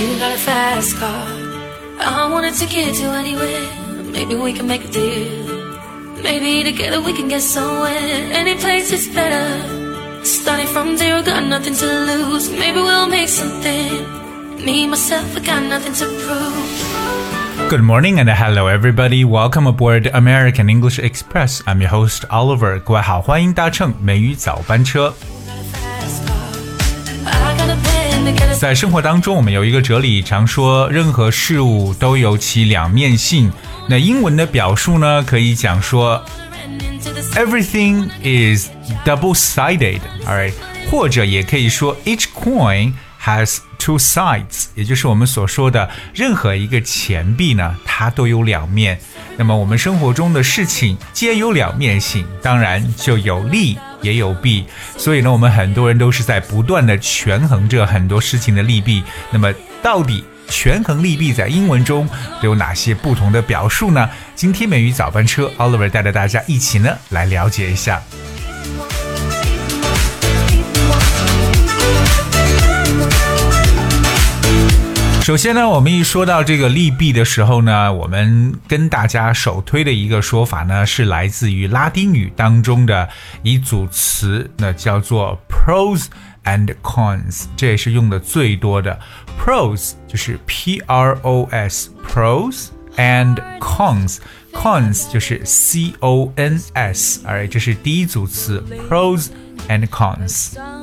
You got a fast car. I wanted to get you anywhere. Maybe we can make a deal. Maybe together we can get somewhere. Any place is better. Starting from zero, got nothing to lose. Maybe we'll make something. Me, myself, I got nothing to prove. Good morning and hello everybody. Welcome aboard American English Express. I'm your host Oliver. 各位好，欢迎搭乘美语早班车。 在生活当中，我们有一个哲理，常说任何事物都有其两面性。那英文的表述呢，可以讲说，everything is double-sided, alright，或者也可以说 each coin has two sides，也就是我们所说的任何一个钱币呢，它都有两面。那么我们生活中的事情皆有两面性，当然就有利也有弊。所以呢，我们很多人都是在不断的权衡着很多事情的利弊。那么到底权衡利弊在英文中都有哪些不同的表述呢？今天美语早班车，Oliver 带着大家一起呢来了解一下。首先呢，我们一说到这个利弊的时候呢，我们跟大家首推的一个说法呢，是来自于拉丁语当中的一组词，那叫做 pros and cons，这也是用的最多的。pros 就是 p r o s pros and cons。cons 就是 c o n s，哎这是第一组词 pros and cons。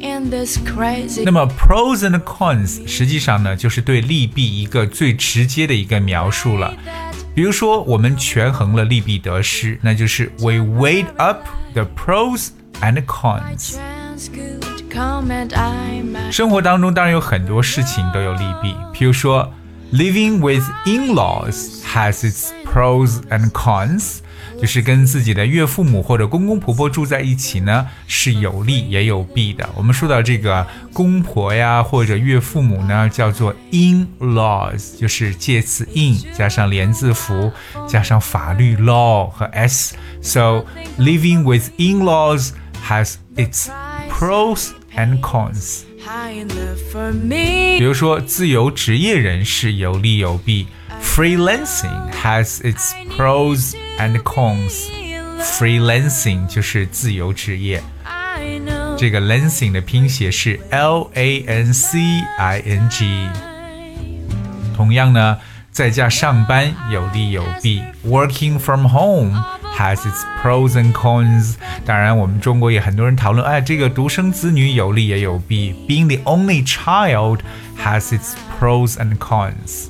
in this crazy 那么 pros and cons 实际上呢，就是对利弊一个最直接的一个描述了。比如说，我们权衡了利弊得失，那就是 we weighed up the pros and cons。 chance could come and I might 生活当中当然有很多事情都有利弊，譬如说，living with in-laws has its pros and cons， 就是跟自己的岳父母或者公公婆婆住在一起呢，是有利也有弊的。我们说到这个公婆呀或者岳父母呢，叫做 in-laws，就是介词 in 加上连字符加上法律 law 和 s，so living with in-laws has its pros and cons。比如说，自由职业人士有利有弊，freelancing has its pros and cons。freelancing 就是自由职业，这个 lancing 的拼写是 L A N C I N G。同样呢，在家上班有利有弊，working from home has its pros and cons。当然，我们中国也很多人讨论，哎，这个独生子女有利也有弊，being the only child has its pros and cons。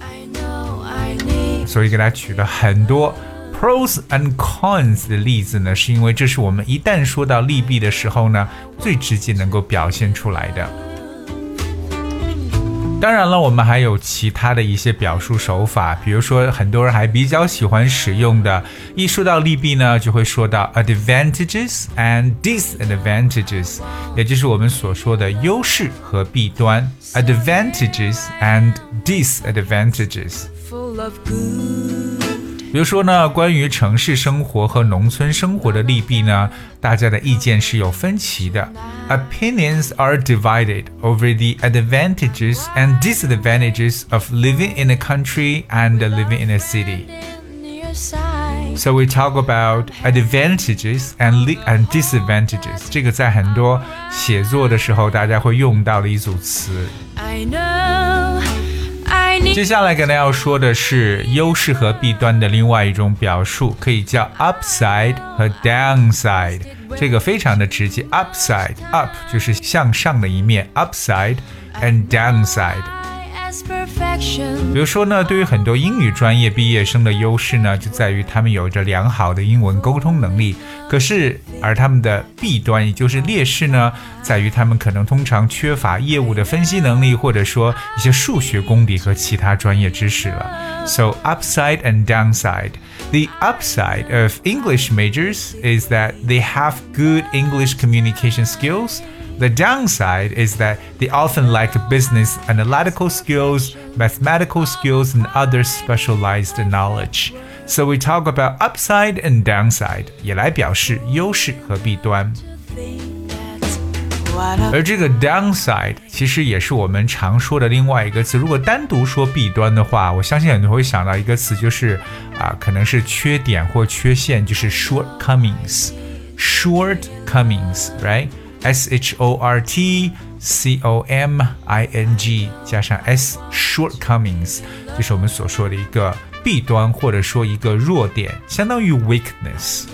所以给大家举了很多 pros and cons 的例子呢，是因为这是我们一旦说到利弊的时候呢，最直接能够表现出来的。当然了，我们还有其他的一些表述手法，比如说很多人还比较喜欢使用的，一说到利弊呢，就会说到 advantages and disadvantages，也就是我们所说的优势和弊端，advantages and disadvantages。full of good 比如说呢，关于城市生活和农村生活的利弊呢，大家的意见是有分歧的。Opinions are divided over the advantages and disadvantages of living in a country and living in a city. in your side So we talk about advantages and li- and disadvantages. 这个在很多写作的时候大家会用到的一组词。 I know 接下来可能要说的是优势和弊端的另外一种表述可以叫 upside 和 downside 这个非常的直接 upside up 就是向上的一面 upside and downside as perfection 比如说呢，对于很多英语专业毕业生的优势呢，就在于他们有着良好的英文沟通能力。可是，而他们的弊端，也就是劣势呢，在于他们可能通常缺乏业务的分析能力，或者说一些数学功底和其他专业知识了。So upside and downside. The upside of English majors is that they have good English communication skills. The downside is that they often lack business analytical skills, mathematical skills, and other specialized knowledge. So we talk about upside and downside，也来表示优势和弊端。 thing that's 而这个 downside 其实也是我们常说的另外一个词。如果单独说弊端的话，我相信很多人会想到一个词，就是啊，可能是缺点或缺陷，就是 shortcomings。 S h o r t c o m i n g 加上 s，shortcomings 就是我们所说的一个弊端，或者说一个弱点，相当于 weakness。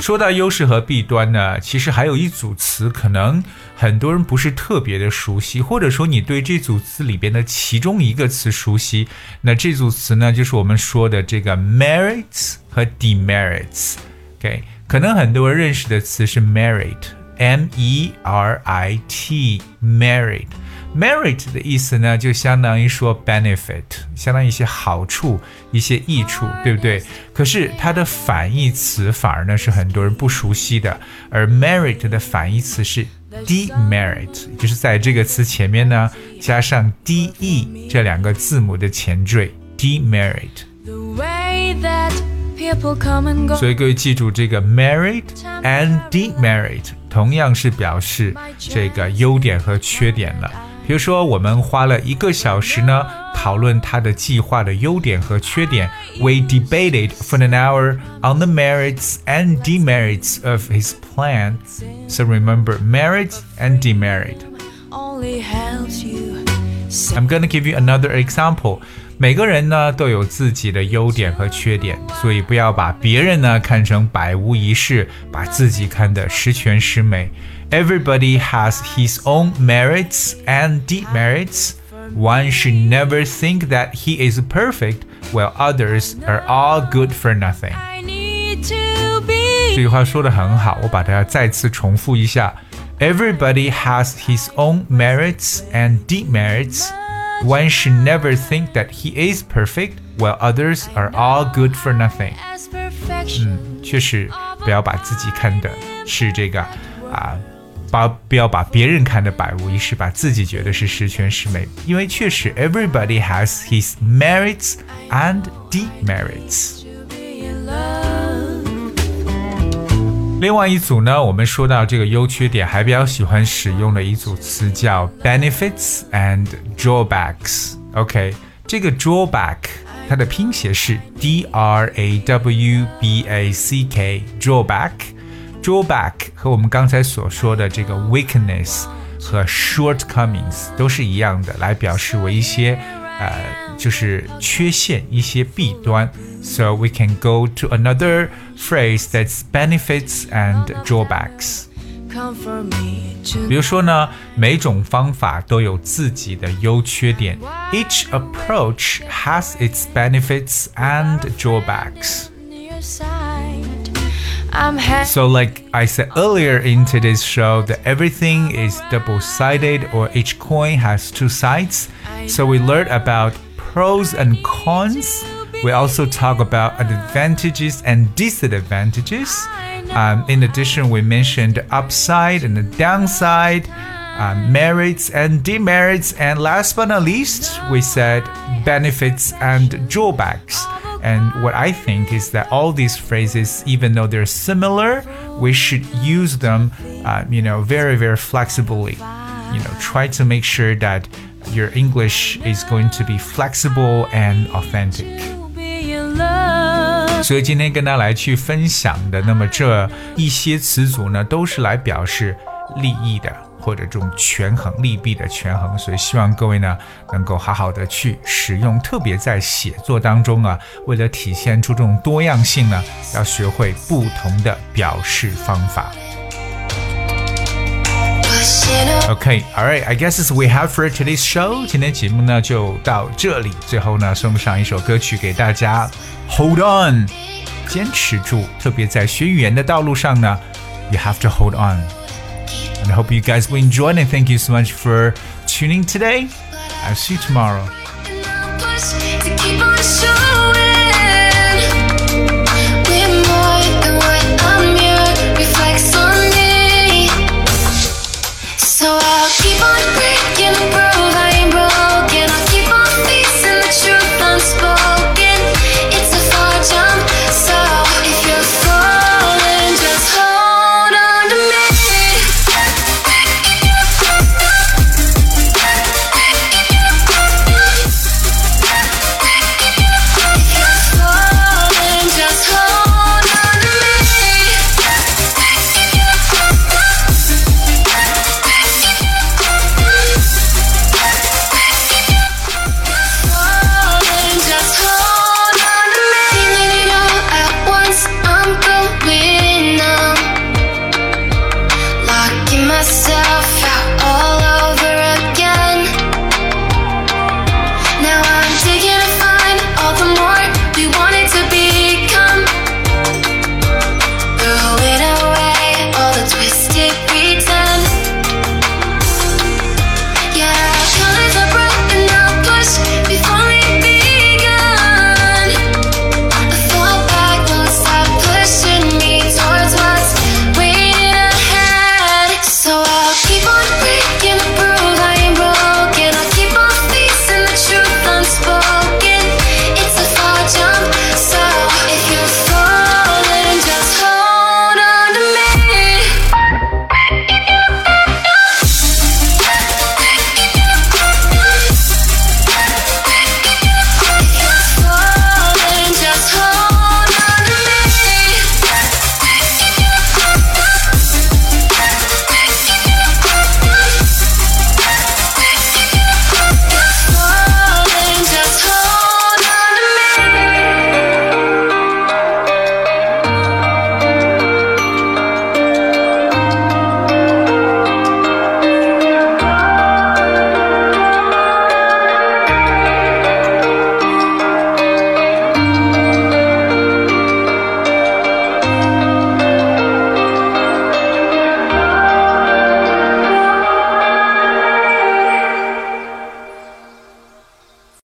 说到优势和弊端呢，其实还有一组词，可能很多人不是特别的熟悉，或者说你对这组词里边的其中一个词熟悉，那这组词呢，就是我们说的这个 merits 和 demerits。OK，可能很多人认识的词是 merit，M E R I T，merit。Merit 的意思呢，就相当于说 benefit，相当于一些好处、一些益处，对不对？可是它的反义词反而呢是很多人不熟悉的，而 merit 的反义词是 demerit，就是在这个词前面呢加上 de 这两个字母的前缀 demerit。 所以各位记住这个 merit and demerit 同样是表示这个优点和缺点了。比如说，我们花了一个小时呢，讨论他的计划的优点和缺点。We debated for an hour on the merits and demerits of his plan. So remember, merit and demerit. I'm gonna give you another example. 每个人呢都有自己的优点和缺点，所以不要把别人呢看成百无一失，把自己看得十全十美。Everybody has his own merits and demerits. One should never think that he is perfect, while others are all good for nothing. 这句话说的很好，我把它再次重复一下。Everybody has his own merits and demerits. One should never think that he is perfect, while others are all good for nothing. 嗯，确实不要把自己看的是这个啊。把不要把别人看得百无一失，把自己觉得是十全十美，因为确实，everybody has his merits and demerits。 另外一组呢，我们说到这个优缺点，还比较喜欢使用的一组词叫 benefits and drawbacks。OK，这个 drawback 它的拼写是 d r a w b a c k，drawback。drawback 和我们刚才所说的这个 weakness 和 shortcomings 都是一样的，来表示为一些 呃就是缺陷、一些弊端。So we can go to another phrase that's benefits and drawbacks. 比如说呢，每种方法都有自己的优缺点。Each approach has its benefits and drawbacks. So, like I said earlier in today's show, that everything is double sided or each coin has two sides. So, we learned about pros and cons. We also talk about advantages and disadvantages. Um, in addition, we mentioned the upside and the downside, um, merits and demerits, and last but not least, we said benefits and drawbacks. And what I think is that all these phrases, even though they're similar, we should use them, uh, you know, very, very flexibly. You know, try to make sure that your English is going to be flexible and authentic. 所以今天跟大家来去分享的，那么这一些词组呢，都是来表示利益的。 或者这种权衡利弊的权衡，所以希望各位呢能够好好的去使用，特别在写作当中啊，为了体现出这种多样性呢，要学会不同的表示方法。Okay, all right. I guess as we have for today's show. 今天节目呢就到这里。最后呢，送上一首歌曲给大家。Hold on，坚持住。特别在学语言的道路上呢，you have to hold on。And I hope you guys will enjoy it. And thank you so much for tuning today. I'll see you tomorrow.